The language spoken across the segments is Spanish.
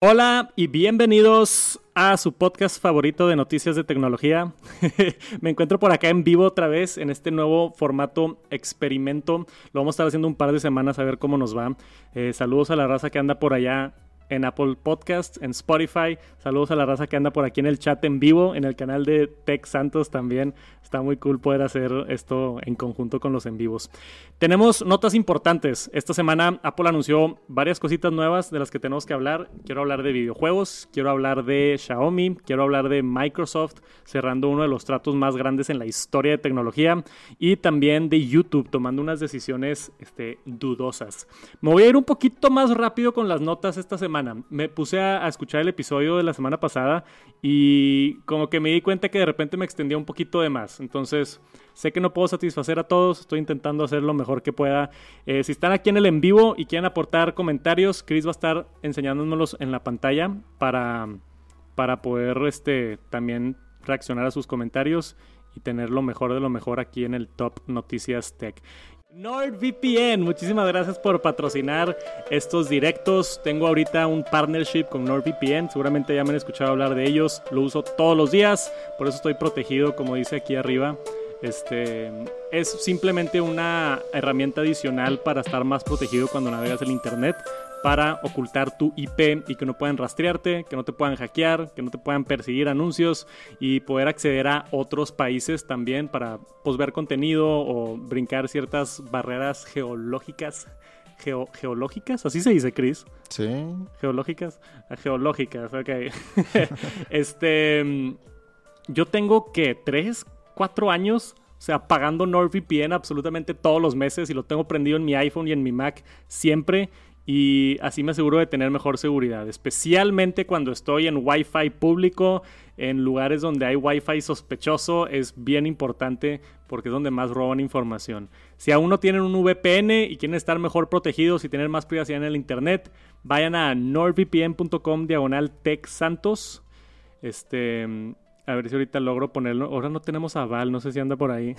Hola y bienvenidos a su podcast favorito de noticias de tecnología. Me encuentro por acá en vivo otra vez en este nuevo formato experimento. Lo vamos a estar haciendo un par de semanas a ver cómo nos va. Eh, saludos a la raza que anda por allá en Apple Podcast, en Spotify. Saludos a la raza que anda por aquí en el chat en vivo, en el canal de Tech Santos también. Está muy cool poder hacer esto en conjunto con los en vivos. Tenemos notas importantes. Esta semana Apple anunció varias cositas nuevas de las que tenemos que hablar. Quiero hablar de videojuegos, quiero hablar de Xiaomi, quiero hablar de Microsoft cerrando uno de los tratos más grandes en la historia de tecnología y también de YouTube tomando unas decisiones este, dudosas. Me voy a ir un poquito más rápido con las notas esta semana me puse a, escuchar el episodio de la semana pasada y como que me di cuenta que de repente me extendía un poquito de más. Entonces, sé que no puedo satisfacer a todos, estoy intentando hacer lo mejor que pueda. Eh, si están aquí en el en vivo y quieren aportar comentarios, Chris va a estar enseñándonos en la pantalla para, para poder este, también reaccionar a sus comentarios y tener lo mejor de lo mejor aquí en el Top Noticias Tech. NordVPN, muchísimas gracias por patrocinar estos directos. Tengo ahorita un partnership con NordVPN, seguramente ya me han escuchado hablar de ellos, lo uso todos los días, por eso estoy protegido, como dice aquí arriba. Este es simplemente una herramienta adicional para estar más protegido cuando navegas el internet para ocultar tu IP y que no puedan rastrearte, que no te puedan hackear, que no te puedan perseguir anuncios y poder acceder a otros países también para pues, ver contenido o brincar ciertas barreras geológicas. geológicas, así se dice, Chris. Sí. Geológicas. Ah, geológicas, ok. este. Yo tengo que tres, cuatro años o sea, pagando NordVPN absolutamente todos los meses y lo tengo prendido en mi iPhone y en mi Mac siempre y así me aseguro de tener mejor seguridad, especialmente cuando estoy en Wi-Fi público, en lugares donde hay Wi-Fi sospechoso, es bien importante porque es donde más roban información. Si aún no tienen un VPN y quieren estar mejor protegidos y tener más privacidad en el Internet, vayan a nordvpn.com diagonal santos. Este, a ver si ahorita logro ponerlo. Ahora no tenemos aval, no sé si anda por ahí.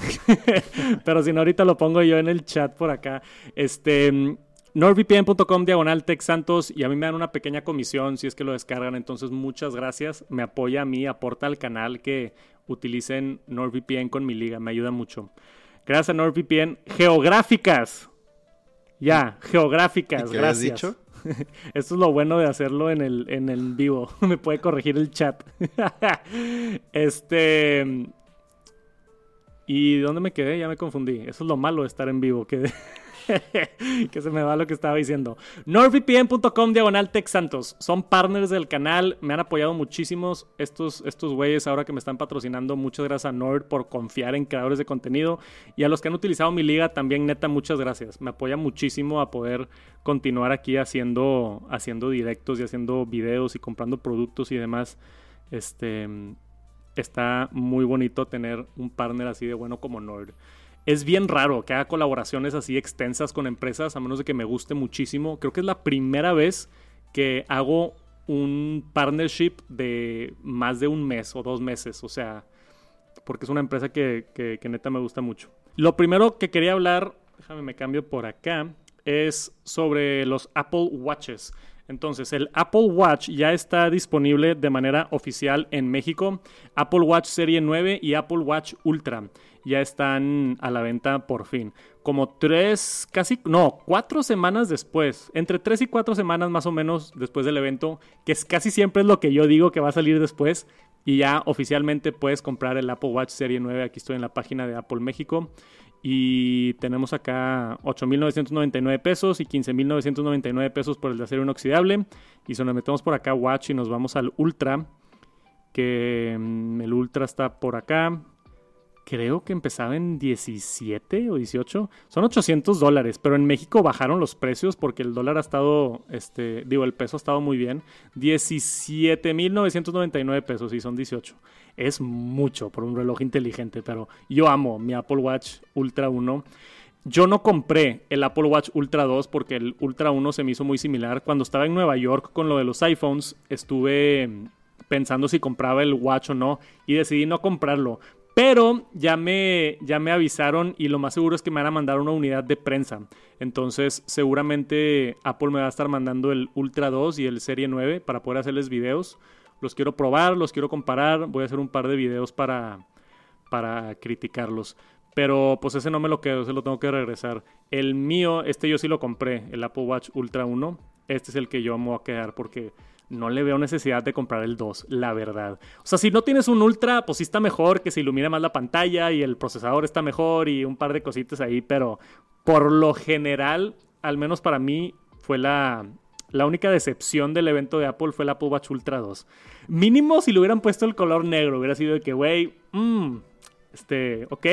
Pero si no, ahorita lo pongo yo en el chat por acá. Este nordvpn.com diagonal Santos y a mí me dan una pequeña comisión si es que lo descargan, entonces muchas gracias, me apoya a mí, aporta al canal que utilicen NordVPN con mi liga, me ayuda mucho. Gracias a NordVPN, geográficas. Ya, geográficas, gracias. dicho? Esto es lo bueno de hacerlo en el, en el vivo. me puede corregir el chat. este. ¿Y dónde me quedé? Ya me confundí. Eso es lo malo de estar en vivo. que se me va lo que estaba diciendo. NordVPN.com diagonal Santos. Son partners del canal. Me han apoyado muchísimos estos, estos güeyes ahora que me están patrocinando. Muchas gracias a Nord por confiar en creadores de contenido. Y a los que han utilizado mi liga también, neta, muchas gracias. Me apoya muchísimo a poder continuar aquí haciendo, haciendo directos y haciendo videos y comprando productos y demás. Este está muy bonito tener un partner así de bueno como Nord es bien raro que haga colaboraciones así extensas con empresas, a menos de que me guste muchísimo. Creo que es la primera vez que hago un partnership de más de un mes o dos meses. O sea, porque es una empresa que, neta me gusta mucho. Lo primero que quería hablar, déjame me cambio por acá, es sobre los Apple Watches. Entonces, el Apple Watch ya está disponible de manera oficial en México. Apple Watch Serie 9 y Apple Watch Ultra ya están a la venta por fin. Como tres, casi, no, cuatro semanas después, entre tres y cuatro semanas más o menos después del evento, que es casi siempre es lo que yo digo que va a salir después. Y ya oficialmente puedes comprar el Apple Watch Serie 9. Aquí estoy en la página de Apple México. Y tenemos acá 8.999 pesos y 15.999 pesos por el de acero inoxidable. Y si nos metemos por acá Watch y nos vamos al Ultra, que mm, el Ultra está por acá creo que empezaba en 17 o 18. Son 800 dólares, pero en México bajaron los precios porque el dólar ha estado, este, digo, el peso ha estado muy bien. 17.999 pesos y son 18. Es mucho por un reloj inteligente, pero yo amo mi Apple Watch Ultra 1. Yo no compré el Apple Watch Ultra 2 porque el Ultra 1 se me hizo muy similar. Cuando estaba en Nueva York con lo de los iPhones, estuve pensando si compraba el Watch o no y decidí no comprarlo Pero ya me, ya me avisaron y lo más seguro es que me van a mandar una unidad de prensa. Entonces seguramente Apple me va a estar mandando el Ultra 2 y el Serie 9 para poder hacerles videos. Los quiero probar, los quiero comparar. Voy a hacer un par de videos para, para criticarlos. Pero pues ese no me lo quedo, se lo tengo que regresar. El mío, este yo sí lo compré, el Apple Watch Ultra 1. Este es el que yo me voy a quedar porque no le veo necesidad de comprar el 2, la verdad. O sea, si no tienes un Ultra, pues sí está mejor, que se ilumina más la pantalla y el procesador está mejor y un par de cositas ahí, pero por lo general, al menos para mí, fue la, la única decepción del evento de Apple fue el Apple Ultra 2. Mínimo si le hubieran puesto el color negro, hubiera sido de que, güey, mmm, este, ok,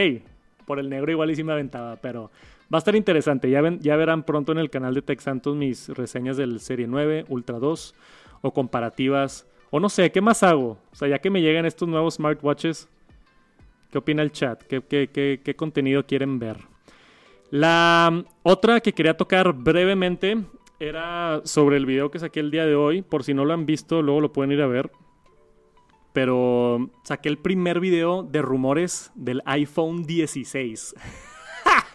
por el negro igual sí me aventaba, pero va a estar interesante. Ya, ya verán pronto en el canal de Tech Santos mis reseñas del Serie 9, Ultra 2 o comparativas. O no sé, ¿qué más hago? O sea, ya que me llegan estos nuevos smartwatches, ¿qué opina el chat? ¿Qué, qué, contenido quieren ver? La otra que quería tocar brevemente era sobre el video que saqué el día de hoy. Por si no lo han visto, luego lo pueden ir a ver. Pero saqué el primer video de rumores del iPhone 16.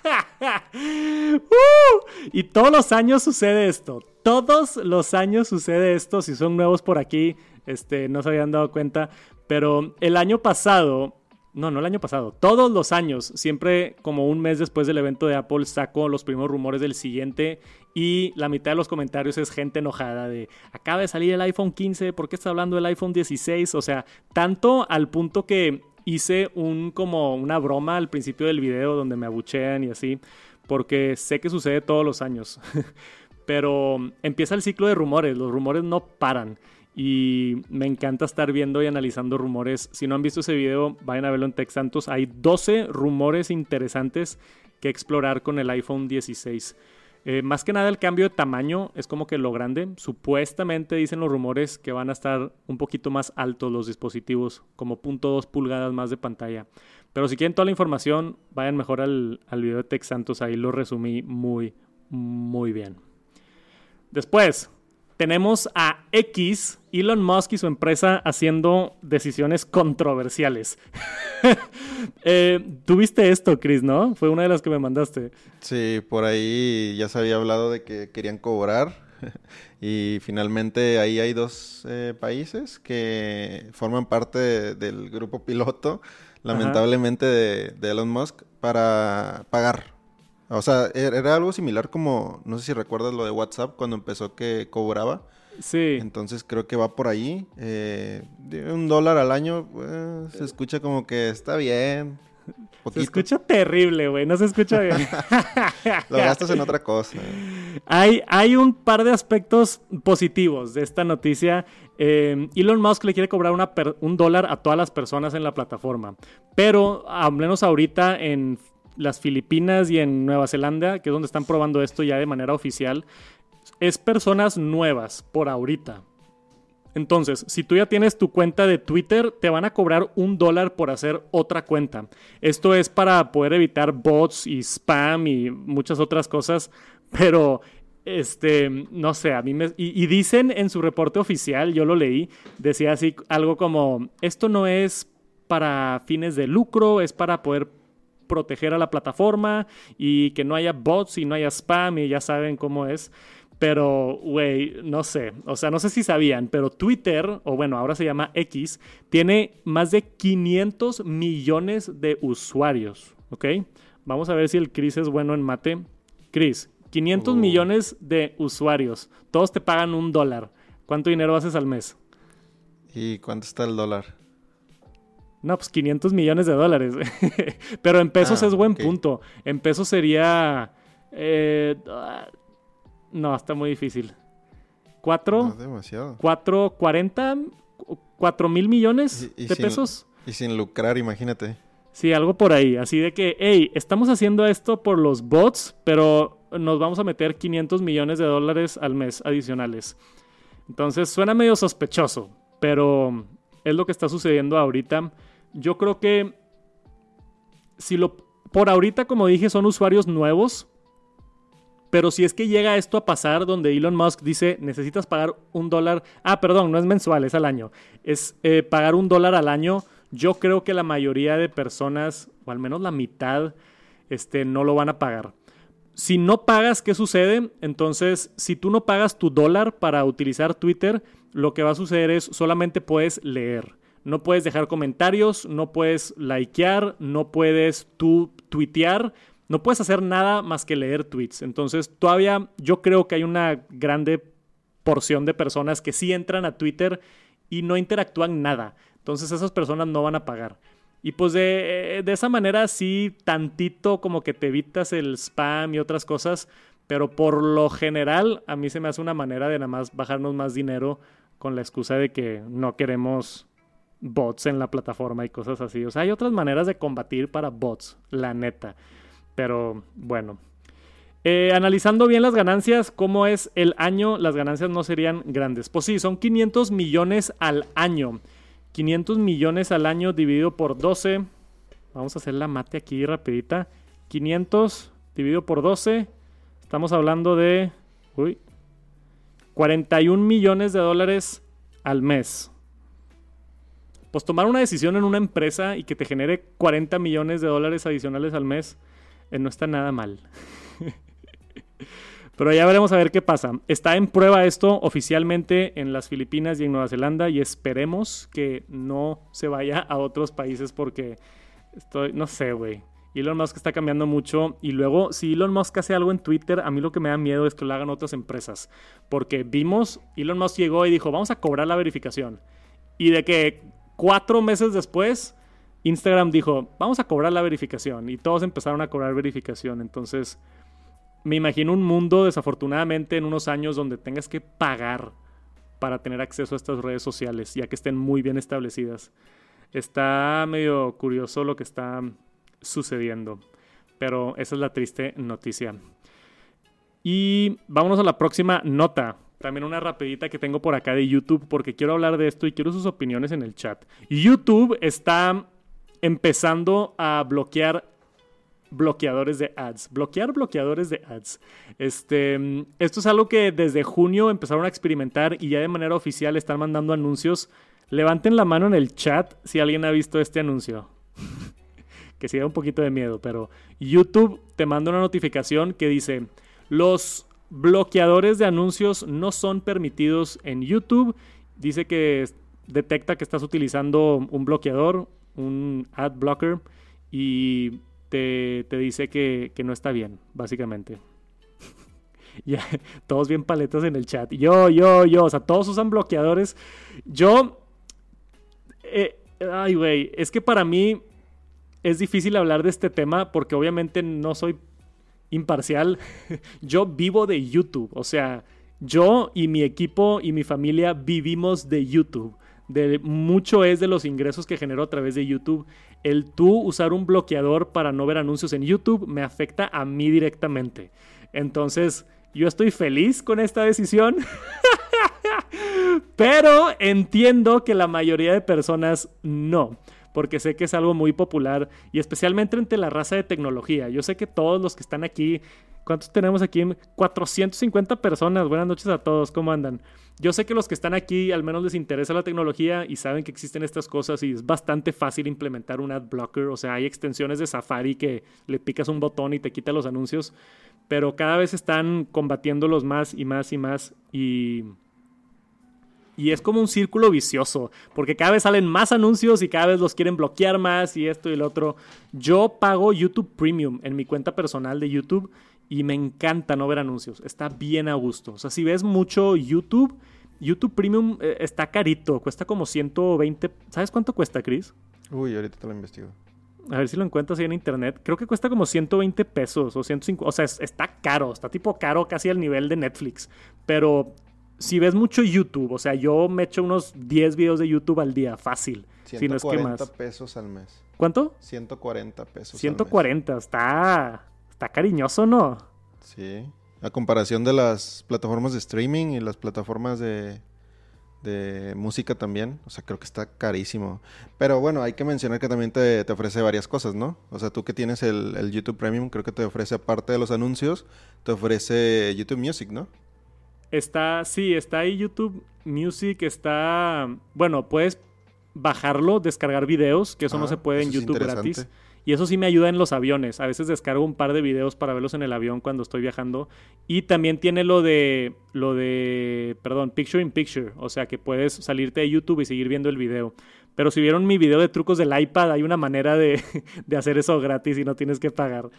Uh, y todos los años sucede esto. Todos los años sucede esto. Si son nuevos por aquí, este, no se habían dado cuenta. Pero el año pasado, no, no el año pasado, todos los años, siempre como un mes después del evento de Apple, saco los primeros rumores del siguiente y la mitad de los comentarios es gente enojada de, acaba de salir el iPhone 15, ¿por qué está hablando del iPhone 16? O sea, tanto al punto que hice un como una broma al principio del video donde me abuchean y así, porque sé que sucede todos los años. Pero empieza el ciclo de rumores, los rumores no paran. Y me encanta estar viendo y analizando rumores. Si no han visto ese video, vayan a verlo en Tech Santos. Hay 12 rumores interesantes que explorar con el iPhone 16. Eh, más que nada el cambio de tamaño es como que lo grande. Supuestamente dicen los rumores que van a estar un poquito más altos los dispositivos, como .2 pulgadas más de pantalla. Pero si quieren toda la información, vayan mejor al, al video de Tech Santos, ahí lo resumí muy, muy bien. Después, tenemos a X, Elon Musk y su empresa haciendo decisiones controversiales. eh, Tuviste esto, Chris, ¿no? Fue una de las que me mandaste. Sí, por ahí ya se había hablado de que querían cobrar. y finalmente ahí hay dos eh, países que forman parte del grupo piloto, lamentablemente de Elon Musk, para pagar o sea, er, era algo similar como, no sé si recuerdas lo de WhatsApp cuando empezó que cobraba. Sí. Entonces creo que va por ahí. Eh, un dólar al año eh, se escucha como que está bien. Se escucha terrible, güey. No se escucha bien. Lo gastas en otra cosa. Hay, hay un par de aspectos positivos de esta noticia. Eh, Elon Musk le quiere cobrar una un dólar a todas las personas en la plataforma. Pero, al menos ahorita en las Filipinas y en Nueva Zelanda, que es donde están probando esto ya de manera oficial, es personas nuevas por ahorita. Entonces, si tú ya tienes tu cuenta de Twitter, te van a cobrar un dólar por hacer otra cuenta. Esto es para poder evitar bots y spam y muchas otras cosas, pero este, no sé, a mí me... Y, y, dicen en su reporte oficial, yo lo leí, decía así algo como, esto no es para fines de lucro, es para poder proteger a la plataforma y que no haya bots y no haya spam y ya saben cómo es. Pero, güey, no sé. O sea, no sé si sabían, pero Twitter, o bueno, ahora se llama X, tiene más de 500 millones de usuarios. ¿Ok? Vamos a ver si el Chris es bueno en mate. Chris, 500 millones de usuarios. Todos te pagan un dólar. ¿Cuánto dinero haces al mes? ¿Y cuánto está el dólar? No, pues 500 millones de dólares. Pero en pesos ah, es buen punto. En pesos sería... Eh, no, está muy difícil. ¿Cuatro? No, demasiado. ¿Cuatro, cuarenta? ¿Cuatro mil millones de pesos? Y sin lucrar, imagínate. Sí, algo por ahí. Así de que, hey, estamos haciendo esto por los bots, pero nos vamos a meter 500 millones de dólares al mes adicionales. Entonces suena medio sospechoso, pero es lo que está sucediendo ahorita. Yo creo que si lo por ahorita como dije son usuarios nuevos, pero si es que llega esto a pasar donde Elon Musk dice necesitas pagar un dólar, ah perdón, no es mensual, es al año, es eh, pagar un dólar al año, yo creo que la mayoría de personas, o al menos la mitad, este, no lo van a pagar. Si no pagas, ¿qué sucede? Entonces, si tú no pagas tu dólar para utilizar Twitter, lo que va a suceder es solamente puedes leer. No puedes dejar comentarios, no puedes likear, no puedes tú tuitear, no puedes hacer nada más que leer tweets. Entonces, todavía yo creo que hay una grande porción de personas que sí entran a Twitter y no interactúan nada. Entonces, esas personas no van a pagar. Y pues de, eh, de, esa manera sí, tantito como que te evitas el spam y otras cosas, pero por lo general a mí se me hace una manera de nada más bajarnos más dinero con la excusa de que no queremos bots en la plataforma y cosas así. O sea, hay otras maneras de combatir para bots, la neta. Pero bueno. Eh, analizando bien las ganancias, ¿cómo es el año? Las ganancias no serían grandes. Pues sí, son 500 millones al año. 500 millones al año dividido por 12. Vamos a hacer la mate aquí rapidita. 500 dividido por 12. Estamos hablando de... Uy, 41 millones de dólares al mes. Pues tomar una decisión en una empresa y que te genere 40 millones de dólares adicionales al mes eh, no está nada mal. Pero ya veremos a ver qué pasa. Está en prueba esto oficialmente en las Filipinas y en Nueva Zelanda y esperemos que no se vaya a otros países porque estoy, no sé, güey. Elon Musk está cambiando mucho y luego si Elon Musk hace algo en Twitter, a mí lo que me da miedo es que lo hagan otras empresas. Porque vimos, Elon Musk llegó y dijo, vamos a cobrar la verificación. Y de que cuatro meses después, Instagram dijo, vamos a cobrar la verificación. Y todos empezaron a cobrar verificación. Entonces, me imagino un mundo, desafortunadamente, en unos años donde tengas que pagar para tener acceso a estas redes sociales, ya que estén muy bien establecidas. Está medio curioso lo que está sucediendo. Pero esa es la triste noticia. Y vámonos a la próxima nota. También una rapidita que tengo por acá de YouTube porque quiero hablar de esto y quiero sus opiniones en el chat. YouTube está empezando a bloquear bloqueadores de ads. Bloquear bloqueadores de ads. Este, esto es algo que desde junio empezaron a experimentar y ya de manera oficial están mandando anuncios. Levanten la mano en el chat si alguien ha visto este anuncio que sí da un poquito de miedo, pero YouTube te manda una notificación que dice, los bloqueadores de anuncios no son permitidos en YouTube. Dice que detecta que estás utilizando un bloqueador, un ad blocker, y te, dice que, no está bien, básicamente. ya, todos bien paletas en el chat. Yo, yo, yo, o sea, todos usan bloqueadores. Yo... Eh, ay, güey, es que para mí es difícil hablar de este tema porque obviamente no soy imparcial. yo vivo de YouTube, o sea, yo y mi equipo y mi familia vivimos de YouTube. De, mucho es de los ingresos que genero a través de YouTube. El tú usar un bloqueador para no ver anuncios en YouTube me afecta a mí directamente. Entonces, yo estoy feliz con esta decisión. Pero entiendo que la mayoría de personas no porque sé que es algo muy popular y especialmente entre la raza de tecnología. Yo sé que todos los que están aquí, ¿cuántos tenemos aquí? 450 personas. Buenas noches a todos, ¿cómo andan? Yo sé que los que están aquí al menos les interesa la tecnología y saben que existen estas cosas y es bastante fácil implementar un ad blocker. O sea, hay extensiones de Safari que le picas un botón y te quita los anuncios, pero cada vez están combatiéndolos más y más y más y y es como un círculo vicioso, porque cada vez salen más anuncios y cada vez los quieren bloquear más y esto y lo otro. Yo pago YouTube Premium en mi cuenta personal de YouTube y me encanta no ver anuncios. Está bien a gusto. O sea, si ves mucho YouTube, YouTube Premium eh, está carito, cuesta como 120. ¿Sabes cuánto cuesta, Chris? Uy, ahorita te lo investigo. A ver si lo encuentras ahí en internet. Creo que cuesta como 120 pesos o 150. O sea, está caro. Está tipo caro casi al nivel de Netflix. Pero si ves mucho YouTube, o sea, yo me echo unos 10 videos de YouTube al día, fácil. 140 pesos al mes. ¿Cuánto? 140 pesos. 140, está está cariñoso, ¿no? Sí. A comparación de las plataformas de streaming y las plataformas de, de música también. O sea, creo que está carísimo. Pero bueno, hay que mencionar que también te, ofrece varias cosas, ¿no? O sea, tú que tienes el, el, YouTube Premium, creo que te ofrece, aparte de los anuncios, te ofrece YouTube Music, ¿no? Está, sí, está ahí YouTube Music, está, bueno, puedes bajarlo, descargar videos, que eso no se puede en YouTube gratis. Y eso sí me ayuda en los aviones. A veces descargo un par de videos para verlos en el avión cuando estoy viajando. Y también tiene lo de, lo de, perdón, Picture in Picture. O sea que puedes salirte de YouTube y seguir viendo el video. Pero si vieron mi video de trucos del iPad, hay una manera de, de hacer eso gratis y no tienes que pagar.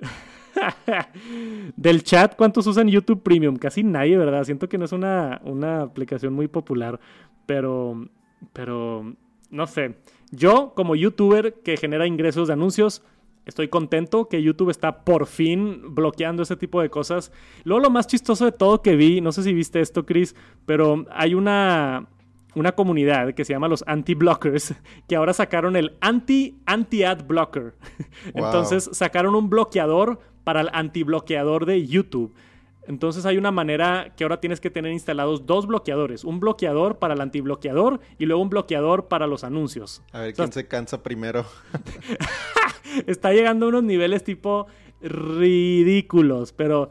Del chat, ¿cuántos usan YouTube Premium? Casi nadie, ¿verdad? Siento que no es una, una aplicación muy popular. Pero, pero, no sé. Yo, como youtuber que genera ingresos de anuncios, estoy contento que YouTube está por fin bloqueando ese tipo de cosas. Luego, lo más chistoso de todo que vi, no sé si viste esto, Chris, pero hay una, una comunidad que se llama los anti-blockers, que ahora sacaron el anti-anti-ad blocker. Wow. Entonces sacaron un bloqueador para el antibloqueador de YouTube. Entonces hay una manera que ahora tienes que tener instalados dos bloqueadores. Un bloqueador para el antibloqueador y luego un bloqueador para los anuncios. A ver O sea, quién se cansa primero. Está llegando a unos niveles tipo ridículos, pero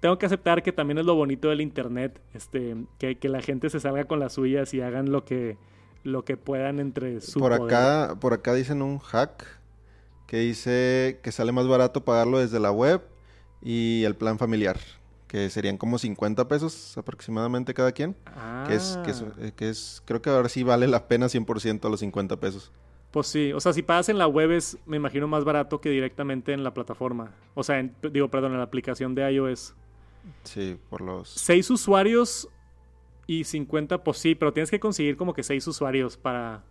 tengo que aceptar que también es lo bonito del internet, este, que, que la gente se salga con las suyas y hagan lo que, lo que puedan entre su Por poder. acá, por acá dicen un hack que dice que sale más barato pagarlo desde la web y el plan familiar, que serían como 50 pesos aproximadamente cada quien. Que es, que es, Ah. eh, que es, creo que ahora sí vale la pena 100% a los 50 pesos. Pues sí, o sea, si pagas en la web es, me imagino, más barato que directamente en la plataforma. O sea, en- digo, perdón, en la aplicación de iOS. Sí, por los... Seis usuarios y 50, pues sí, pero tienes que conseguir como que seis usuarios para...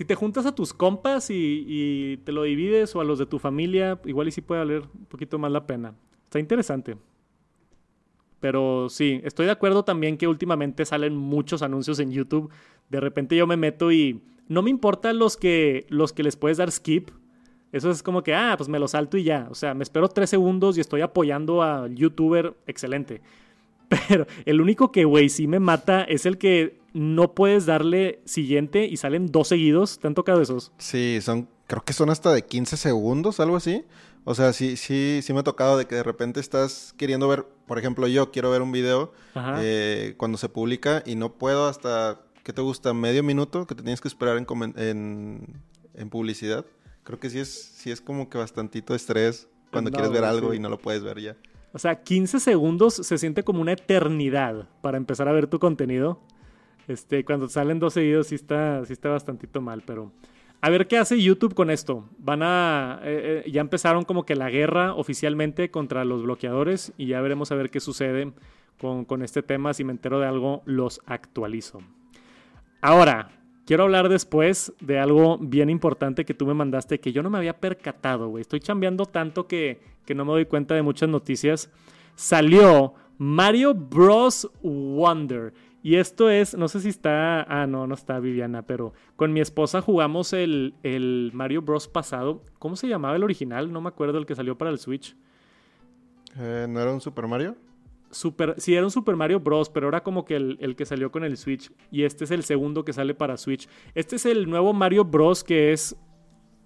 Si te juntas a tus compas y, te lo divides o a los de tu familia, igual y sí puede valer un poquito más la pena. Está interesante. Pero sí, estoy de acuerdo también que últimamente salen muchos anuncios en YouTube. De repente yo me meto y no me importa los que, los que les puedes dar skip. Eso es como que, ah, pues me lo salto y ya. O sea, me espero tres segundos y estoy apoyando al youtuber. Excelente. Pero el único que, güey, sí me mata es el que no puedes darle siguiente y salen dos seguidos. ¿Te han tocado esos? Sí, son, creo que son hasta de 15 segundos, algo así. O sea, sí, sí, sí me ha tocado de que de repente estás queriendo ver, por ejemplo, yo quiero ver un video eh, cuando se publica y no puedo hasta, ¿qué te gusta? Medio minuto que te tienes que esperar en, comen- en, en publicidad. Creo que sí es, sí es como que bastantito estrés cuando No, quieres ver algo sí. y no lo puedes ver ya. O sea, 15 segundos se siente como una eternidad para empezar a ver tu contenido. Este, cuando salen dos seguidos sí está, sí está bastantito mal, pero... A ver qué hace YouTube con esto. Van a... eh, eh, ya empezaron como que la guerra oficialmente contra los bloqueadores y ya veremos a ver qué sucede con, con este tema. Si me entero de algo, los actualizo. Ahora, quiero hablar después de algo bien importante que tú me mandaste que yo no me había percatado, güey. Estoy chambeando tanto que, que no me doy cuenta de muchas noticias. Salió Mario Bros. Wonder. Y esto es, no sé si está, ah, no, no está Viviana, pero con mi esposa jugamos el, el Mario Bros. pasado. ¿Cómo se llamaba el original? No me acuerdo el que salió para el Switch. Eh, ¿No era un Super Mario? Super, sí, era un Super Mario Bros., pero era como que el, el que salió con el Switch. Y este es el segundo que sale para Switch. Este es el nuevo Mario Bros., que es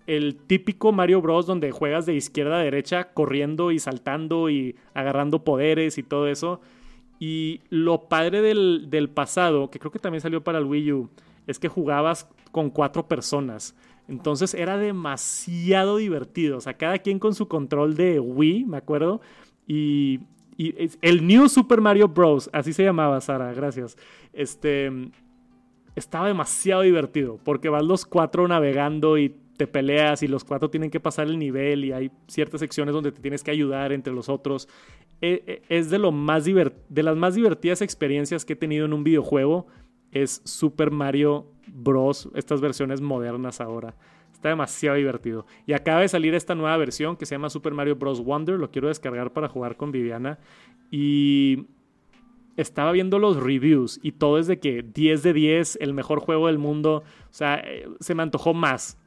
el típico Mario Bros. donde juegas de izquierda a derecha, corriendo y saltando y agarrando poderes y todo eso. Y lo padre del, del pasado, que creo que también salió para el Wii U, es que jugabas con cuatro personas. Entonces era demasiado divertido. O sea, cada quien con su control de Wii, me acuerdo. Y, el New Super Mario Bros. Así se llamaba, Sara, gracias. Este estaba demasiado divertido porque vas los cuatro navegando y te peleas y los cuatro tienen que pasar el nivel y hay ciertas secciones donde te tienes que ayudar entre los otros. E- e- Es de lo más de las más divertidas experiencias que he tenido en un videojuego es Super Mario Bros. Estas versiones modernas ahora. Está demasiado divertido. Y acaba de salir esta nueva versión que se llama Super Mario Bros. Wonder. Lo quiero descargar para jugar con Viviana. Y estaba viendo los reviews y todo es de que 10 de 10, el mejor juego del mundo. O sea, eh, se me antojó más.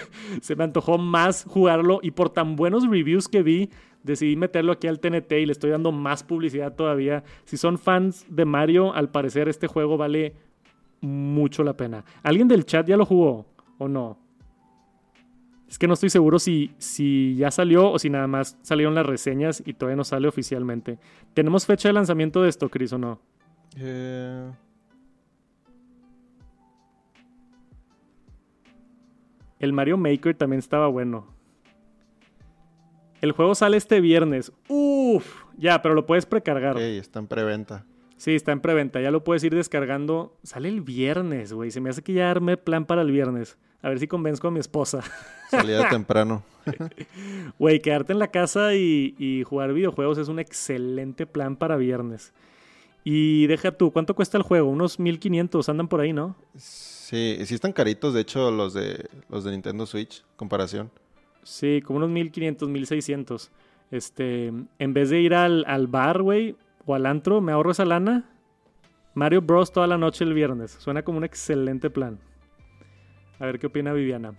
se me antojó más jugarlo y por tan buenos reviews que vi, decidí meterlo aquí al TNT y le estoy dando más publicidad todavía. Si son fans de Mario, al parecer este juego vale mucho la pena. ¿Alguien del chat ya lo jugó o no? Es que no estoy seguro si, si ya salió o si nada más salieron las reseñas y todavía no sale oficialmente. ¿Tenemos fecha de lanzamiento de esto, Chris, o no? Eh, El Mario Maker también estaba bueno. El juego sale este viernes. Uf, ya, pero lo puedes precargar. Ok, está en preventa. Sí, está en preventa. Ya lo puedes ir descargando. Sale el viernes, güey. Se me hace que ya arme plan para el viernes. A ver si convenzco a mi esposa. Salida temprano. Güey, quedarte en la casa y, y jugar videojuegos es un excelente plan para viernes. Y deja tú, ¿cuánto cuesta el juego? Unos 1500 andan por ahí, ¿no? Sí, sí están caritos, de hecho, los de los de Nintendo Switch, comparación. Sí, como unos 1500, 1600. Este, en vez de ir al, al bar, güey, o al antro, me ahorro esa lana. Mario Bros. toda la noche el viernes. Suena como un excelente plan. A ver qué opina Viviana.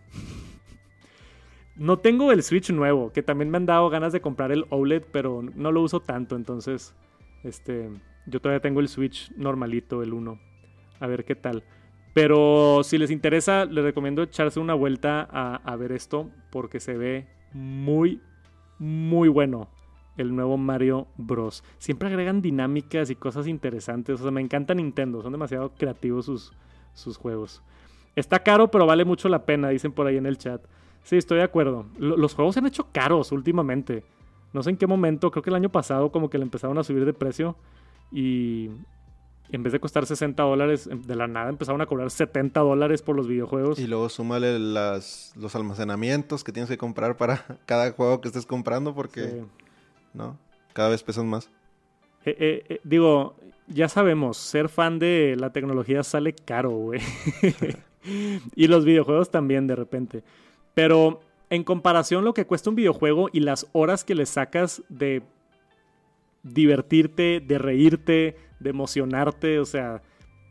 No tengo el Switch nuevo, que también me han dado ganas de comprar el OLED, pero no lo uso tanto, entonces, este, yo todavía tengo el Switch normalito, el 1. A ver qué tal. Pero si les interesa, les recomiendo echarse una vuelta a, a ver esto, porque se ve muy, muy bueno el nuevo Mario Bros. Siempre agregan dinámicas y cosas interesantes. O sea, me encanta Nintendo. Son demasiado creativos sus, sus juegos. Está caro, pero vale mucho la pena, dicen por ahí en el chat. Sí, estoy de acuerdo. Lo- los juegos se han hecho caros últimamente. No sé en qué momento, creo que el año pasado como que le empezaron a subir de precio y en vez de costar 60 dólares, em, de la nada empezaron a cobrar 70 dólares por los videojuegos. Y luego súmale las, los almacenamientos que tienes que comprar para cada juego que estés comprando porque, Sí. ¿no? Cada vez pesan más. Eh, eh, eh, digo, ya sabemos, ser fan de la tecnología sale caro, güey. y los videojuegos también de repente. Pero en comparación lo que cuesta un videojuego y las horas que le sacas de divertirte, de reírte, de emocionarte, o sea,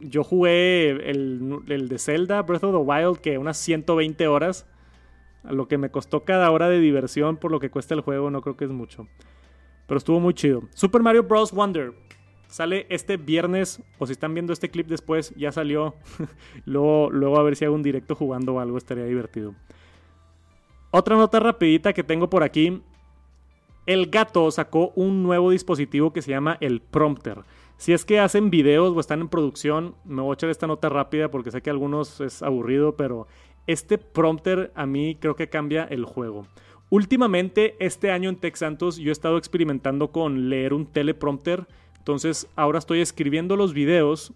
yo jugué el, el de Zelda, Breath of the Wild, que unas 120 horas. Lo que me costó cada hora de diversión por lo que cuesta el juego, no creo que es mucho. Pero estuvo muy chido. Super Mario Bros. Wonder. Sale este viernes, o si están viendo este clip después, ya salió. luego, luego a ver si hago un directo jugando o algo, estaría divertido. Otra nota rapidita que tengo por aquí. El gato sacó un nuevo dispositivo que se llama el prompter. Si es que hacen videos o están en producción, me voy a echar esta nota rápida porque sé que a algunos es aburrido, pero este prompter a mí creo que cambia el juego. Últimamente, este año en Tech Santos, yo he estado experimentando con leer un teleprompter. Entonces, ahora estoy escribiendo los videos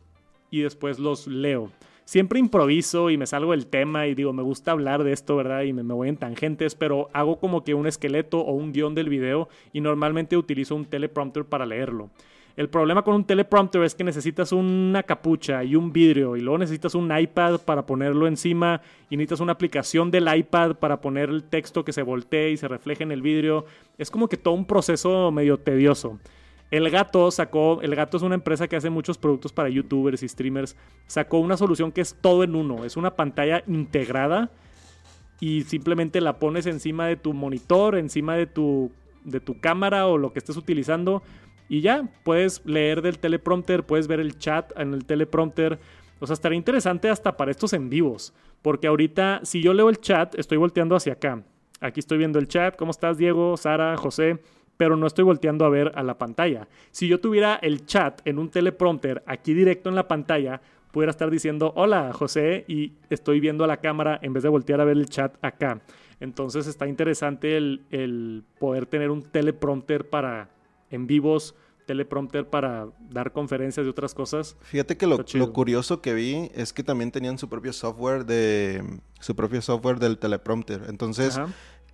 y después los leo. Siempre improviso y me salgo del tema y digo, me gusta hablar de esto, ¿verdad? Y me, voy en tangentes, pero hago como que un esqueleto o un guion del video y normalmente utilizo un teleprompter para leerlo. El problema con un teleprompter es que necesitas una capucha y un vidrio y luego necesitas un iPad para ponerlo encima y necesitas una aplicación del iPad para poner el texto que se voltee y se refleje en el vidrio. Es como que todo un proceso medio tedioso. El gato sacó, el gato es una empresa que hace muchos productos para youtubers y streamers, sacó una solución que es todo en uno, es una pantalla integrada y simplemente la pones encima de tu monitor, encima de tu, de tu cámara o lo que estés utilizando y ya puedes leer del teleprompter, puedes ver el chat en el teleprompter. O sea, estaría interesante hasta para estos en vivos, porque ahorita si yo leo el chat, estoy volteando hacia acá. Aquí estoy viendo el chat, ¿cómo estás Diego, Sara, José? Pero no estoy volteando a ver a la pantalla. Si yo tuviera el chat en un teleprompter aquí directo en la pantalla, pudiera estar diciendo hola José y estoy viendo a la cámara en vez de voltear a ver el chat acá. Entonces está interesante el, el poder tener un teleprompter para en vivos, teleprompter para dar conferencias de otras cosas. Fíjate que lo, curioso que vi es que también tenían su propio software de su propio software del teleprompter. Entonces, Ajá.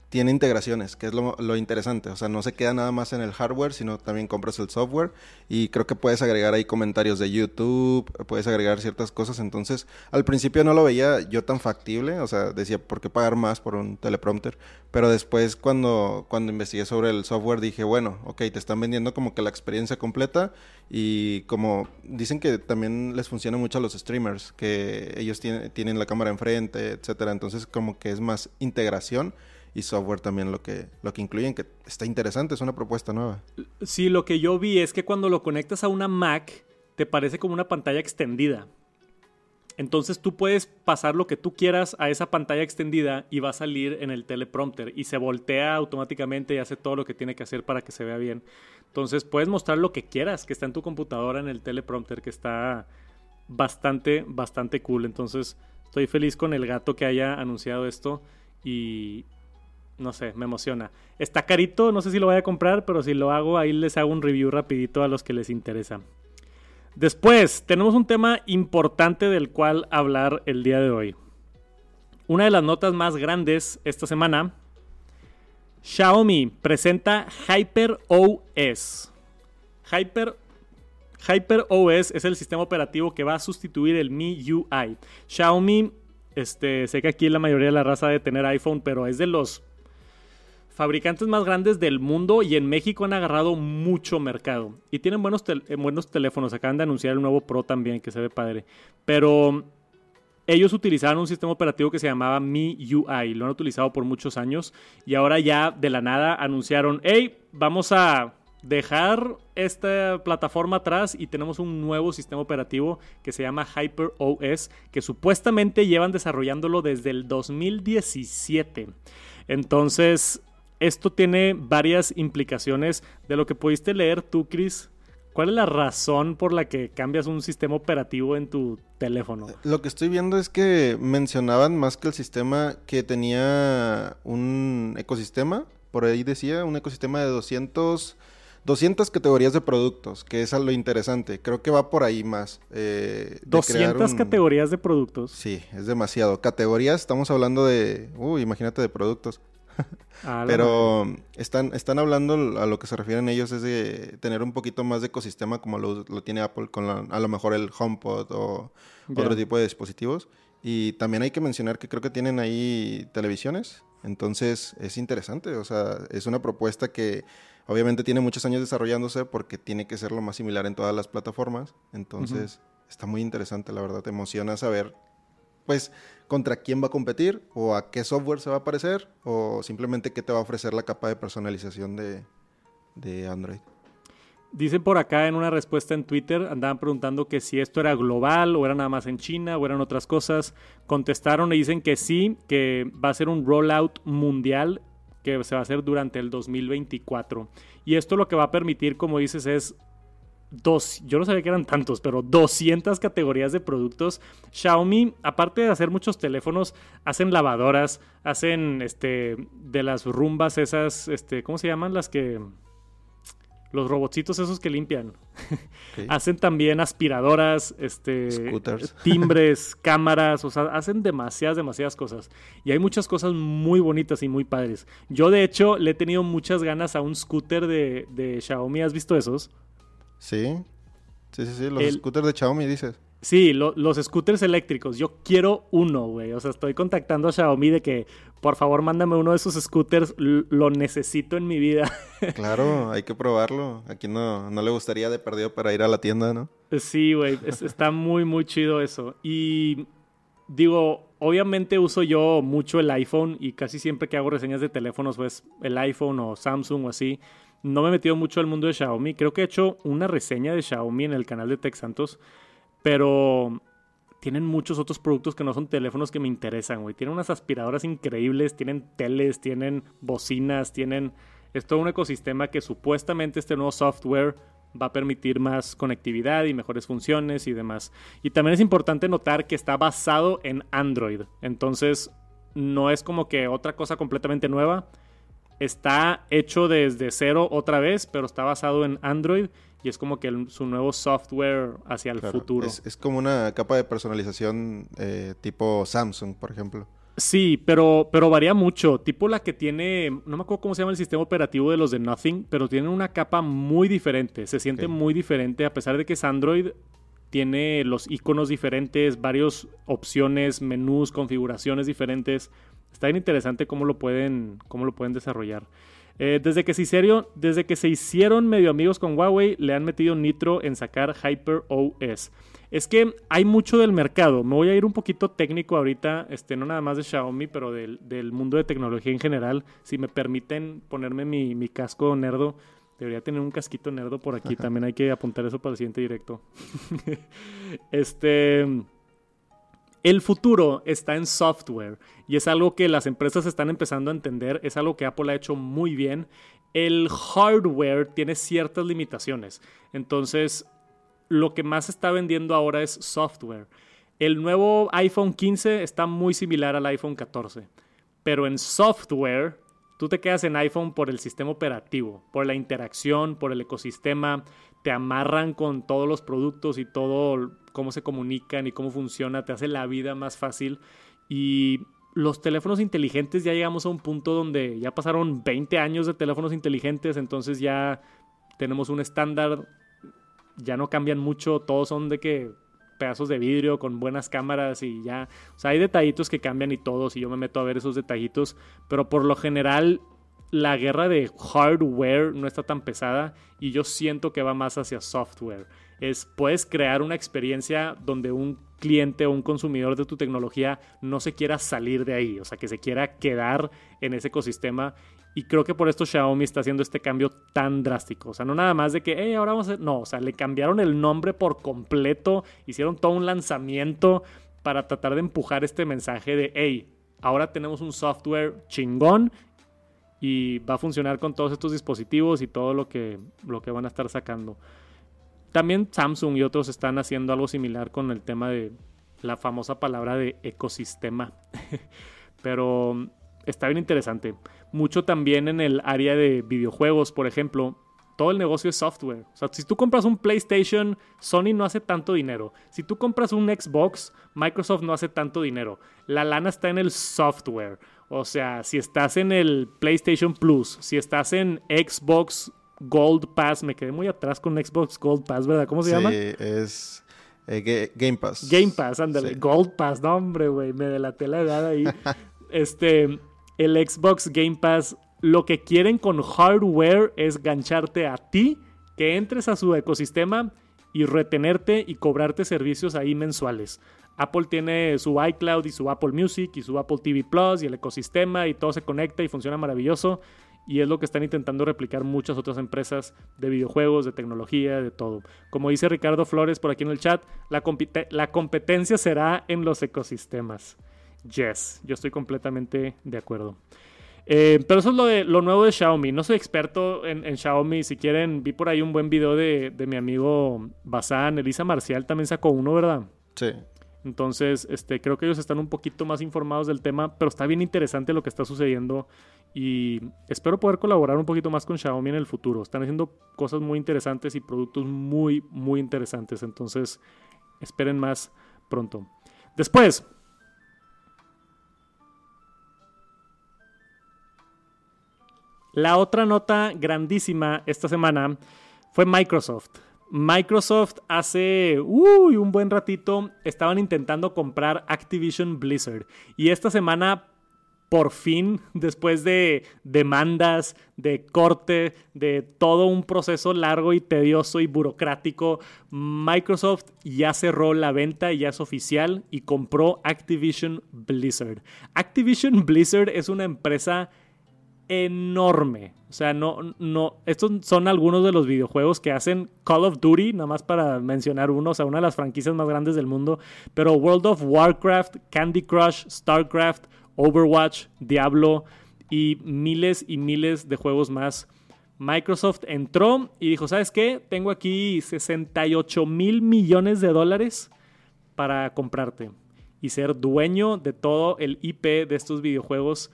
Tiene integraciones, que es lo, interesante. O sea, no se queda nada más en el hardware, sino también compras el software. Y creo que puedes agregar ahí comentarios de YouTube, puedes agregar ciertas cosas. Entonces, al principio no lo veía yo tan factible. O sea, decía, ¿por qué pagar más por un teleprompter? Pero después, cuando, cuando investigué sobre el software, dije, bueno, ok, te están vendiendo como que la experiencia completa. Y como dicen que también les funciona mucho a los streamers, que ellos tienen, tienen la cámara enfrente, etcétera. Entonces, como que es más integración y software también lo que, lo que incluyen, que está interesante, es una propuesta nueva. Sí, lo que yo vi es que cuando lo conectas a una Mac, te parece como una pantalla extendida. Entonces tú puedes pasar lo que tú quieras a esa pantalla extendida y va a salir en el teleprompter y se voltea automáticamente y hace todo lo que tiene que hacer para que se vea bien. Entonces puedes mostrar lo que quieras que está en tu computadora en el teleprompter que está bastante, bastante cool. Entonces Estoy feliz con el gato que haya anunciado esto y no sé, me emociona. Está carito, no sé si lo voy a comprar, pero si lo hago ahí les hago un review rapidito a los que les interesa. Después, tenemos un tema importante del cual hablar el día de hoy. Una de las notas más grandes esta semana, Xiaomi presenta Hyper OS. Hyper Hyper OS es el sistema operativo que va a sustituir el MIUI. Xiaomi, este, sé que aquí la mayoría de la raza de tener iPhone, pero es de los fabricantes más grandes del mundo y en México han agarrado mucho mercado. Y tienen buenos, eh, buenos teléfonos. Acaban de anunciar el nuevo Pro también, que se ve padre. Pero ellos utilizaban un sistema operativo que se llamaba MIUI. Lo han utilizado por muchos años. Y ahora ya de la nada anunciaron, hey, vamos a dejar esta plataforma atrás y tenemos un nuevo sistema operativo que se llama Hyper OS, que supuestamente llevan desarrollándolo desde el 2017. Entonces, esto tiene varias implicaciones de lo que pudiste leer tú, Chris. ¿Cuál es la razón por la que cambias un sistema operativo en tu teléfono? Lo que estoy viendo es que mencionaban más que el sistema que tenía un ecosistema, por ahí decía, un ecosistema de 200 200 categorías de productos, que es lo interesante. Creo que va por ahí más. Eh, 200 categorías de productos. Sí, es demasiado. Categorías, estamos hablando de... Uy, imagínate de productos. Ah, Pero están, están hablando a lo que se refieren ellos es de tener un poquito más de ecosistema como lo, tiene Apple con a lo mejor el HomePod o otro tipo de dispositivos. Y también hay que mencionar que creo que tienen ahí televisiones. Entonces es interesante, o sea, es una propuesta que Obviamente tiene muchos años desarrollándose porque tiene que ser lo más similar en todas las plataformas. Entonces, está muy interesante, la verdad. Te emociona saber, pues, contra quién va a competir o a qué software se va a parecer o simplemente qué te va a ofrecer la capa de personalización de, de Android. Dicen por acá en una respuesta en Twitter, andaban preguntando que si esto era global o era nada más en China o eran otras cosas. Contestaron y dicen que sí, que va a ser un rollout mundial que se va a hacer durante el 2024. Y esto lo que va a permitir, como dices, es dos, yo no sabía que eran tantos, pero 200 categorías de productos. Xiaomi, aparte de hacer muchos teléfonos, hacen lavadoras, hacen este de las rumbas esas, este, ¿cómo se llaman? Las que los robotcitos esos que limpian. hacen también aspiradoras, este, timbres, cámaras, o sea, hacen demasiadas, demasiadas cosas. Y hay muchas cosas muy bonitas y muy padres. Yo, de hecho, le he tenido muchas ganas a un scooter de, de Xiaomi. ¿Has visto esos? Sí. Sí, sí, sí, los scooters de Xiaomi, dices. Sí, los scooters eléctricos. Yo quiero uno, güey. O sea, estoy contactando a Xiaomi de que, por favor, mándame uno de esos scooters. Lo necesito en mi vida. claro, hay que probarlo. Aquí no, no le gustaría de perdido para ir a la tienda, ¿no? Sí, güey. está muy, muy chido eso. Y digo, obviamente uso yo mucho el iPhone y casi siempre que hago reseñas de teléfonos, pues el iPhone o Samsung o así. No me he metido mucho al mundo de Xiaomi. Creo que he hecho una reseña de Xiaomi en el canal de Tech Santos. Pero tienen muchos otros productos que no son teléfonos que me interesan, güey. Tienen unas aspiradoras increíbles, tienen teles, tienen bocinas, tienen... Es todo un ecosistema que supuestamente este nuevo software va a permitir más conectividad y mejores funciones y demás. Y también es importante notar que está basado en Android. Entonces, no es como que otra cosa completamente nueva. Está hecho desde cero otra vez, pero está basado en Android y es como que su nuevo software hacia el futuro. Es, como una capa de personalización eh, tipo Samsung, por ejemplo. Sí, pero, pero varía mucho. Tipo la que tiene, no me acuerdo cómo se llama el sistema operativo de los de Nothing, pero tiene una capa muy diferente. Se siente muy diferente, a pesar de que es Android, tiene los iconos diferentes, varias opciones, menús, configuraciones diferentes. Está bien interesante cómo lo pueden, cómo lo pueden desarrollar. Eh, desde, que se hicieron, desde que se hicieron medio amigos con Huawei, le han metido nitro en sacar Hyper OS. Es que hay mucho del mercado. Me voy a ir un poquito técnico ahorita, este, no nada más de Xiaomi, pero del, mundo de tecnología en general. Si me permiten ponerme mi, mi casco nerdo, debería tener un casquito nerdo por aquí. También hay que apuntar eso para el siguiente directo. este. El futuro está en software y es algo que las empresas están empezando a entender, es algo que Apple ha hecho muy bien. El hardware tiene ciertas limitaciones, entonces lo que más está vendiendo ahora es software. El nuevo iPhone 15 está muy similar al iPhone 14, pero en software tú te quedas en iPhone por el sistema operativo, por la interacción, por el ecosistema, te amarran con todos los productos y todo cómo se comunican y cómo funciona, te hace la vida más fácil. Y los teléfonos inteligentes ya llegamos a un punto donde ya pasaron 20 años de teléfonos inteligentes, entonces ya tenemos un estándar, ya no cambian mucho, todos son de que pedazos de vidrio con buenas cámaras y ya, o sea, hay detallitos que cambian y todos y yo me meto a ver esos detallitos, pero por lo general la guerra de hardware no está tan pesada y yo siento que va más hacia software. Es puedes crear una experiencia donde un cliente o un consumidor de tu tecnología no se quiera salir de ahí, o sea, que se quiera quedar en ese ecosistema. Y creo que por esto Xiaomi está haciendo este cambio tan drástico. O sea, no nada más de que, hey, ahora vamos a... No, o sea, le cambiaron el nombre por completo, hicieron todo un lanzamiento para tratar de empujar este mensaje de, hey, ahora tenemos un software chingón y va a funcionar con todos estos dispositivos y todo lo que, lo que van a estar sacando. También Samsung y otros están haciendo algo similar con el tema de la famosa palabra de ecosistema. Pero está bien interesante. Mucho también en el área de videojuegos, por ejemplo. Todo el negocio es software. O sea, si tú compras un PlayStation, Sony no hace tanto dinero. Si tú compras un Xbox, Microsoft no hace tanto dinero. La lana está en el software. O sea, si estás en el PlayStation Plus, si estás en Xbox Gold Pass. Me quedé muy atrás con Xbox Gold Pass, ¿verdad? ¿Cómo se llama? Sí, es eh, Game Pass. Game Pass, ándale. Gold Pass, no, hombre, güey. Me delaté la edad ahí. este, el Xbox Game Pass, lo que quieren con hardware es gancharte a ti, que entres a su ecosistema y retenerte y cobrarte servicios ahí mensuales. Apple tiene su iCloud y su Apple Music y su Apple TV Plus y el ecosistema y todo se conecta y funciona maravilloso y es lo que están intentando replicar muchas otras empresas de videojuegos, de tecnología, de todo. Como dice Ricardo Flores por aquí en el chat, la, la competencia será en los ecosistemas. Yes, yo estoy completamente de acuerdo. Eh, pero eso es lo, de, lo nuevo de Xiaomi. No soy experto en, Xiaomi. Si quieren, vi por ahí un buen video de, de mi amigo Bazán. Elisa Marcial también sacó uno, ¿verdad? Sí. Entonces, este, creo que ellos están un poquito más informados del tema, pero está bien interesante lo que está sucediendo y espero poder colaborar un poquito más con Xiaomi en el futuro. Están haciendo cosas muy interesantes y productos muy, muy interesantes. Entonces, esperen más pronto. Después, la otra nota grandísima esta semana fue Microsoft. Microsoft hace un buen ratito estaban intentando comprar Activision Blizzard y esta semana por fin, después de demandas, de corte, de todo un proceso largo y tedioso y burocrático, Microsoft ya cerró la venta, ya es oficial y compró Activision Blizzard. Activision Blizzard es una empresa enorme. O sea, no, no, estos son algunos de los videojuegos que hacen Call of Duty, nada más para mencionar uno, o sea, una de las franquicias más grandes del mundo, pero World of Warcraft, Candy Crush, StarCraft, Overwatch, Diablo y miles y miles de juegos más. Microsoft entró y dijo, ¿sabes qué? Tengo aquí 68 mil millones de dólares para comprarte y ser dueño de todo el IP de estos videojuegos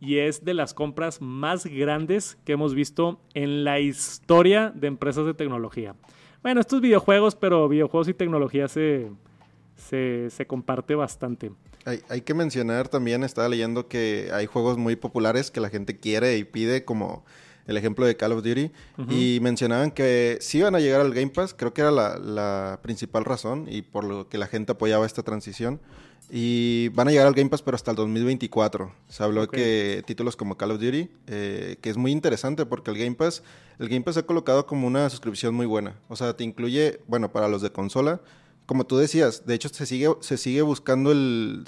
y es de las compras más grandes que hemos visto en la historia de empresas de tecnología. Bueno, estos videojuegos, pero videojuegos y tecnología se, se, comparte bastante. Hay, que mencionar también, estaba leyendo que hay juegos muy populares que la gente quiere y pide, como el ejemplo de Call of Duty, y mencionaban que si iban a llegar al Game Pass, creo que era la, la principal razón y por lo que la gente apoyaba esta transición. Y van a llegar al Game Pass, pero hasta el 2024. Se habló que títulos como Call of Duty, eh, que es muy interesante porque el Game Pass, el Game Pass se ha colocado como una suscripción muy buena. O sea, te incluye, bueno, para los de consola, como tú decías, de hecho se sigue, se sigue buscando el,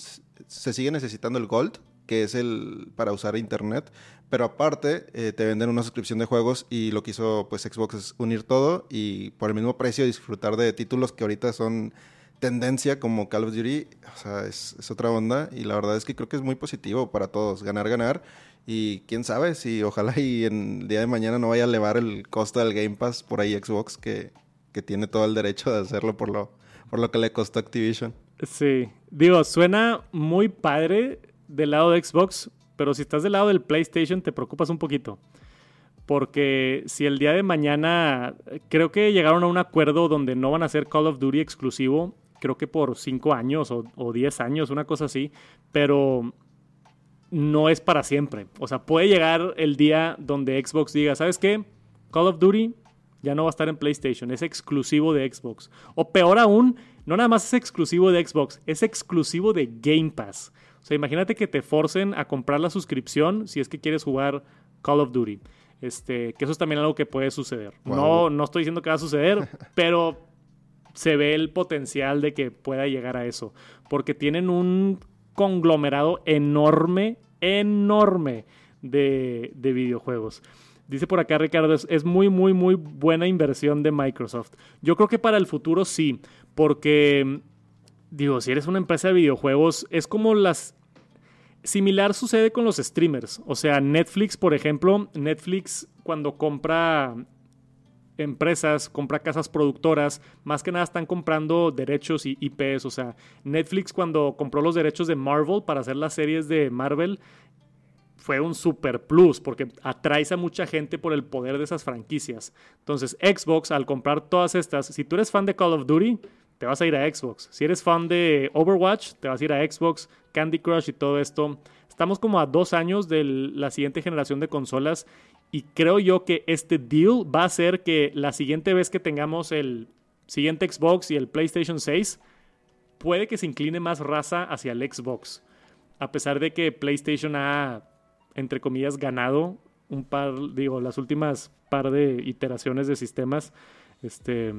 se sigue necesitando el Gold, que es el para usar internet, pero aparte eh, te venden una suscripción de juegos y lo que hizo pues Xbox es unir todo y por el mismo precio disfrutar de títulos que ahorita son tendencia como Call of Duty, o sea, es, otra onda y la verdad es que creo que es muy positivo para todos, ganar, ganar. Y quién sabe si ojalá y en el día de mañana no vaya a elevar el costo del Game Pass por ahí Xbox que, que tiene todo el derecho de hacerlo por lo, por lo que le costó Activision. Sí, digo, suena muy padre del lado de Xbox, pero si estás del lado del PlayStation te preocupas un poquito. Porque si el día de mañana, creo que llegaron a un acuerdo donde no van a hacer Call of Duty exclusivo, creo que por 5 años o 10 años, una cosa así, pero no es para siempre. O sea, puede llegar el día donde Xbox diga, ¿sabes qué? Call of Duty ya no va a estar en PlayStation, es exclusivo de Xbox. O peor aún, no nada más es exclusivo de Xbox, es exclusivo de Game Pass. O sea, imagínate que te forcen a comprar la suscripción si es que quieres jugar Call of Duty. Este, que eso es también algo que puede suceder. No, no estoy diciendo que va a suceder, pero se ve el potencial de que pueda llegar a eso. Porque tienen un conglomerado enorme, enorme de, de videojuegos. Dice por acá Ricardo, es, muy, muy, muy buena inversión de Microsoft. Yo creo que para el futuro sí, porque, digo, si eres una empresa de videojuegos, es como las... Similar sucede con los streamers. O sea, Netflix, por ejemplo, Netflix cuando compra empresas, compra casas productoras, más que nada están comprando derechos y IPs. O sea, Netflix cuando compró los derechos de Marvel para hacer las series de Marvel, fue un super plus porque atraes a mucha gente por el poder de esas franquicias. Entonces, Xbox, al comprar todas estas, si tú eres fan de Call of Duty, te vas a ir a Xbox. Si eres fan de Overwatch, te vas a ir a Xbox, Candy Crush y todo esto. Estamos como a dos años de la siguiente generación de consolas y creo yo que este deal va a hacer que la siguiente vez que tengamos el siguiente Xbox y el PlayStation 6, puede que se incline más raza hacia el Xbox. A pesar de que PlayStation ha entre comillas, ganado un par, digo, las últimas par de iteraciones de sistemas. Este,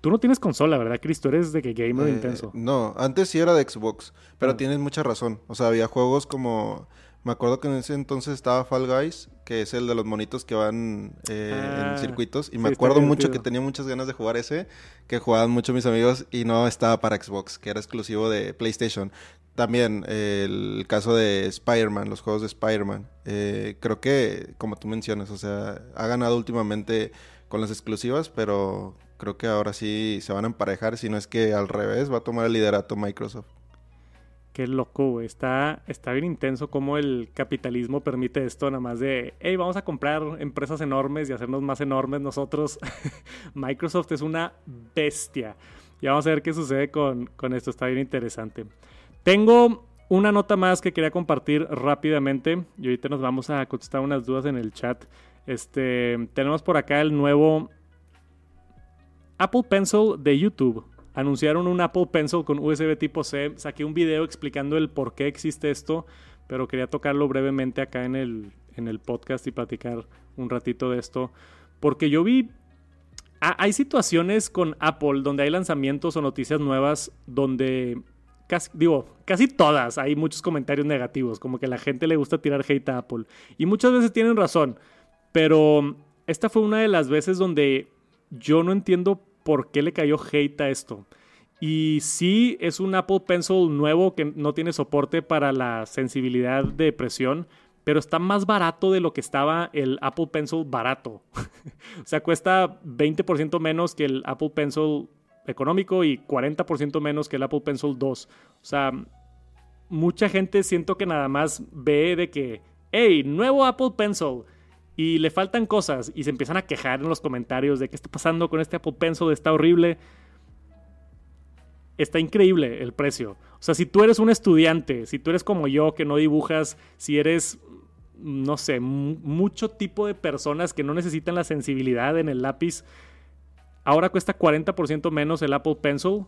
tú no tienes consola, ¿verdad, Chris? Tú eres de que gamer eh, intenso. No, antes sí era de Xbox, pero ah. tienes mucha razón. O sea, había juegos como me acuerdo que en ese entonces estaba Fall Guys, que es el de los monitos que van eh, en ah, circuitos. Y me acuerdo mucho que tenía muchas ganas de jugar ese, que jugaban mucho mis amigos y no estaba para Xbox, que era exclusivo de PlayStation. También el caso de Spider-Man, los juegos de Spider-Man. Eh, creo que, como tú mencionas, o sea, ha ganado últimamente con las exclusivas, pero creo que ahora sí se van a emparejar, si no es que al revés va a tomar el liderato Microsoft. Qué loco. Está, está bien intenso cómo el capitalismo permite esto, nada más de, hey, vamos a comprar empresas enormes y hacernos más enormes nosotros. Microsoft es una bestia. Y vamos a ver qué sucede con, con esto. Está bien interesante. Tengo una nota más que quería compartir rápidamente y ahorita nos vamos a contestar unas dudas en el chat. Este, tenemos por acá el nuevo Apple Pencil de YouTube. Anunciaron un Apple Pencil con USB tipo C. Saqué un video explicando el por qué existe esto, pero quería tocarlo brevemente acá en el, en el podcast y platicar un ratito de esto. Porque yo vi hay situaciones con Apple donde hay lanzamientos o noticias nuevas donde casi, digo, casi todas hay muchos comentarios negativos, como que la gente le gusta tirar hate a Apple. Y muchas veces tienen razón, pero esta fue una de las veces donde yo no entiendo por qué le cayó hate a esto. Y sí es un Apple Pencil nuevo que no tiene soporte para la sensibilidad de presión, pero está más barato de lo que estaba el Apple Pencil barato. o sea, cuesta 20% menos que el Apple Pencil económico y 40% menos que el Apple Pencil 2. O sea, mucha gente siento que nada más ve de que, hey, nuevo Apple Pencil. Y le faltan cosas y se empiezan a quejar en los comentarios de qué está pasando con este Apple Pencil, está horrible. Está increíble el precio. O sea, si tú eres un estudiante, si tú eres como yo que no dibujas, si eres, no sé, mucho tipo de personas que no necesitan la sensibilidad en el lápiz, Ahora cuesta 40% menos el Apple Pencil.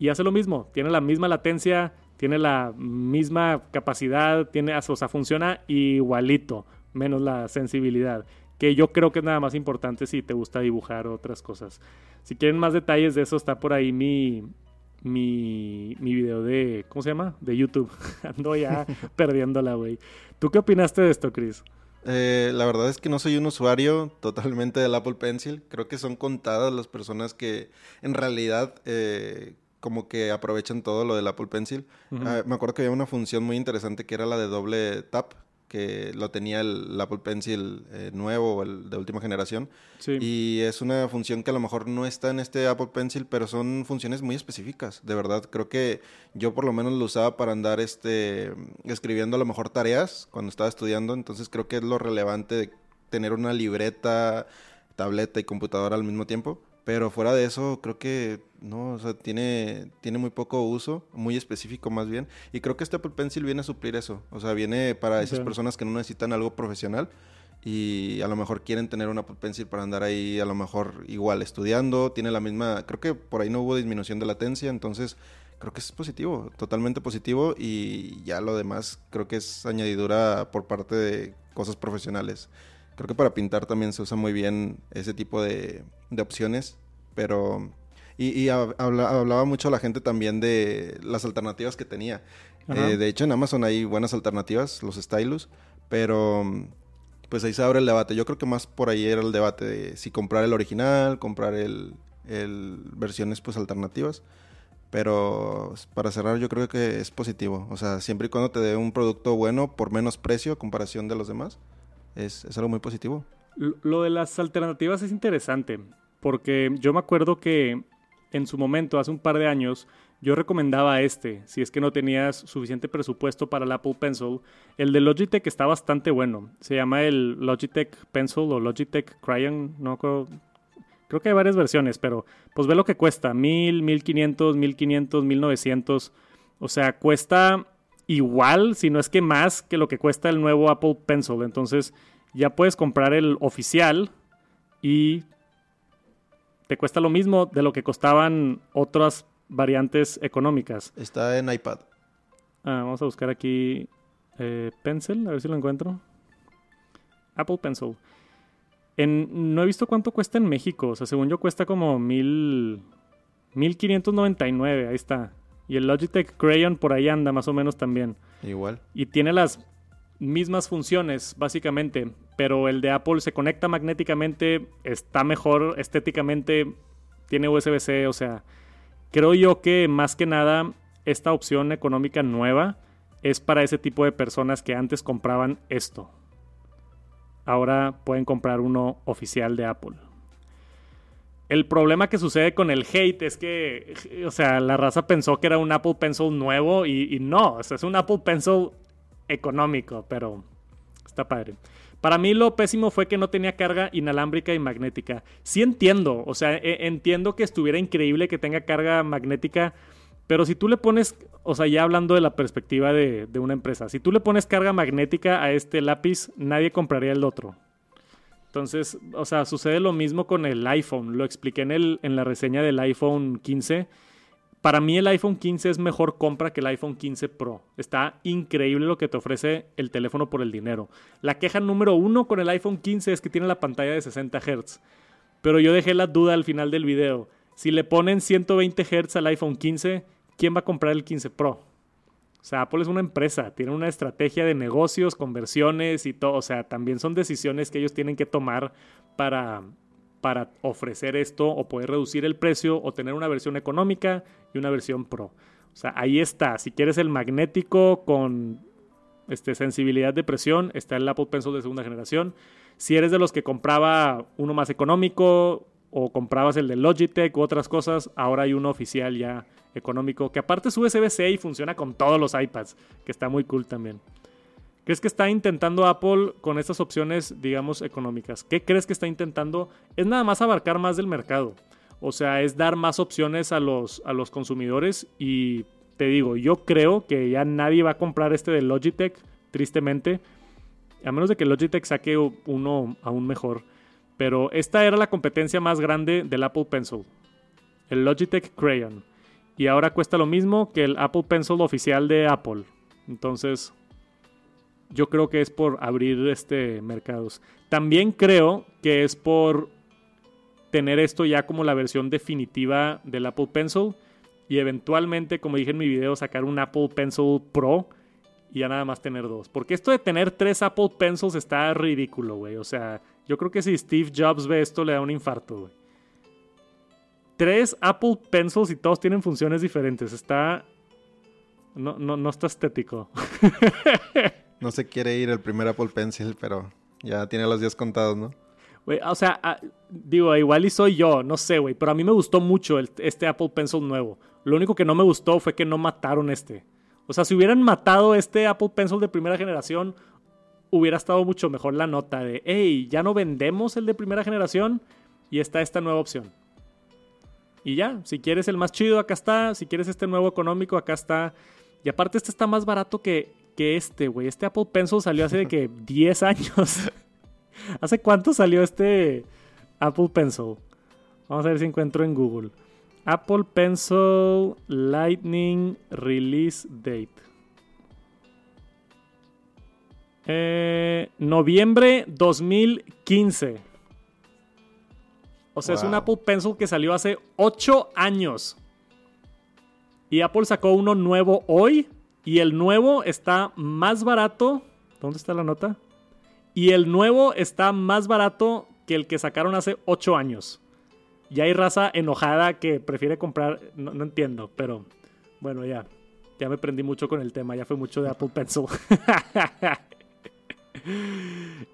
Y hace lo mismo. Tiene la misma latencia, tiene la misma capacidad, tiene, o sea, funciona igualito, menos la sensibilidad. Que yo creo que es nada más importante si te gusta dibujar otras cosas. Si quieren más detalles de eso, está por ahí mi, mi, mi video de, ¿cómo se llama? De YouTube. Ando ya perdiéndola, güey. ¿Tú qué opinaste de esto, Chris? Eh, la verdad es que no soy un usuario totalmente del Apple Pencil. Creo que son contadas las personas que en realidad eh, como que aprovechan todo lo del Apple Pencil. Ah, me acuerdo que había una función muy interesante que era la de doble tap, que lo tenía el, Apple Pencil eh, nuevo, el de última generación. Sí. Y es una función que a lo mejor no está en este Apple Pencil, pero son funciones muy específicas. De verdad, creo que yo por lo menos lo usaba para andar este, escribiendo a lo mejor tareas cuando estaba estudiando. Entonces creo que es lo relevante de tener una libreta, tableta y computadora al mismo tiempo. Pero fuera de eso, creo que no, o sea, tiene, tiene muy poco uso, muy específico más bien. Y creo que este Apple Pencil viene a suplir eso. O sea, viene para esas personas que no necesitan algo profesional y a lo mejor quieren tener un Apple Pencil para andar ahí, a lo mejor igual estudiando. Tiene la misma, creo que por ahí no hubo disminución de latencia, entonces creo que es positivo, totalmente positivo. Y ya lo demás creo que es añadidura por parte de cosas profesionales. Creo que para pintar también se usa muy bien ese tipo de, de opciones, pero... Y, hablaba mucho la gente también de las alternativas que tenía. Eh, de hecho, en Amazon hay buenas alternativas, los stylus, pero pues ahí se abre el debate. Yo creo que más por ahí era el debate de si comprar el original, comprar el, el versiones pues alternativas. Pero para cerrar yo creo que es positivo. O sea, siempre y cuando te dé un producto bueno por menos precio a comparación de los demás, es, es algo muy positivo. Lo de las alternativas es interesante, porque yo me acuerdo que en su momento, hace un par de años, yo recomendaba este, si es que no tenías suficiente presupuesto para el Apple Pencil. El de Logitech está bastante bueno. Se llama el Logitech Pencil o Logitech Crayon, no creo, creo que hay varias versiones, pero pues ve lo que cuesta, mil, mil quinientos, mil quinientos, mil novecientos. O sea, cuesta igual, si no es que más que lo que cuesta el nuevo Apple Pencil. Entonces ya puedes comprar el oficial y te cuesta lo mismo de lo que costaban otras variantes económicas. Está en iPad. Ah, vamos a buscar aquí eh, Pencil, a ver si lo encuentro. Apple Pencil. En, no he visto cuánto cuesta en México. O sea, según yo cuesta como mil... 1599, ahí está. Y el Logitech Crayon por ahí anda más o menos también. Igual. Y tiene las mismas funciones, básicamente. Pero el de Apple se conecta magnéticamente, está mejor estéticamente, tiene USB-C, o sea, creo yo que más que nada esta opción económica nueva es para ese tipo de personas que antes compraban esto. Ahora pueden comprar uno oficial de Apple. El problema que sucede con el hate es que, o sea, la raza pensó que era un Apple Pencil nuevo y, no, o sea, es un Apple Pencil económico, pero está padre. Para mí lo pésimo fue que no tenía carga inalámbrica y magnética. Sí entiendo, o sea, e, entiendo que estuviera increíble que tenga carga magnética, pero si tú le pones, o sea, ya hablando de la perspectiva de, de una empresa, si tú le pones carga magnética a este lápiz, nadie compraría el otro. Entonces, o sea, sucede lo mismo con el iPhone. Lo expliqué en, el, en la reseña del iPhone 15. Para mí el iPhone 15 es mejor compra que el iPhone 15 Pro. Está increíble lo que te ofrece el teléfono por el dinero. La queja número uno con el iPhone 15 es que tiene la pantalla de 60 Hz. Pero yo dejé la duda al final del video. Si le ponen 120 Hz al iPhone 15, ¿quién va a comprar el 15 Pro? O sea, Apple es una empresa, tiene una estrategia de negocios, conversiones y todo. O sea, también son decisiones que ellos tienen que tomar para, para ofrecer esto o poder reducir el precio o tener una versión económica y una versión pro. O sea, ahí está. Si quieres el magnético con este, sensibilidad de presión, está el Apple Pencil de segunda generación. Si eres de los que compraba uno más económico o comprabas el de Logitech u otras cosas, ahora hay uno oficial ya económico, que aparte es USB-C y funciona con todos los iPads, que está muy cool también. ¿Crees que está intentando Apple con estas opciones, digamos, económicas? ¿Qué crees que está intentando? Es nada más abarcar más del mercado. O sea, es dar más opciones a los, a los consumidores y te digo, yo creo que ya nadie va a comprar este de Logitech, tristemente, a menos de que Logitech saque uno aún mejor. Pero esta era la competencia más grande del Apple Pencil, el Logitech Crayon y ahora cuesta lo mismo que el Apple Pencil oficial de Apple. Entonces, yo creo que es por abrir este mercados. También creo que es por tener esto ya como la versión definitiva del Apple Pencil y eventualmente, como dije en mi video, sacar un Apple Pencil Pro y ya nada más tener dos. Porque esto de tener tres Apple Pencils está ridículo, güey. O sea, yo creo que si Steve Jobs ve esto le da un infarto, güey tres Apple Pencils y todos tienen funciones diferentes. Está. No, no, no está estético. no se quiere ir el primer Apple Pencil, pero ya tiene los días contados, ¿no? O sea, ah, digo, igual y soy yo, no sé, güey, pero a mí me gustó mucho este Apple Pencil nuevo. Lo único que no me gustó fue que no mataron este. O sea, si hubieran matado este Apple Pencil de primera generación, hubiera estado mucho mejor la nota de, hey, ya no vendemos el de primera generación y está esta nueva opción. Y ya, si quieres el más chido, acá está. Si quieres este nuevo económico, acá está. Y aparte este está más barato que, que este, güey. Este Apple Pencil salió hace de que 10 años. ¿Hace cuánto salió este Apple Pencil? Vamos a ver si encuentro en Google. Apple Pencil Lightning Release Date. Eh, noviembre 2015. O sea, es un Apple Pencil que salió hace 8 años. Y Apple sacó uno nuevo hoy. Y el nuevo está más barato. ¿Dónde está la nota? Y el nuevo está más barato que el que sacaron hace 8 años. Y hay raza enojada que prefiere comprar. No, no, entiendo, pero bueno, ya. Ya me prendí mucho con el tema. Ya fue mucho de Apple Pencil.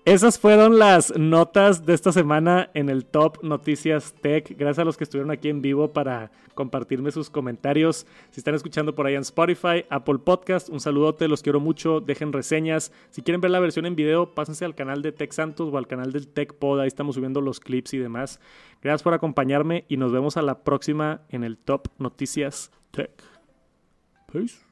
Esas fueron las notas de esta semana en el Top Noticias Tech. Gracias a los que estuvieron aquí en vivo para compartirme sus comentarios. Si están escuchando por ahí en Spotify, Apple Podcast, un saludote, los quiero mucho. Dejen reseñas. Si quieren ver la versión en video, pásense al canal de Tech Santos o al canal del Tech Pod. Ahí estamos subiendo los clips y demás. Gracias por acompañarme y nos vemos a la próxima en el Top Noticias Tech. Peace.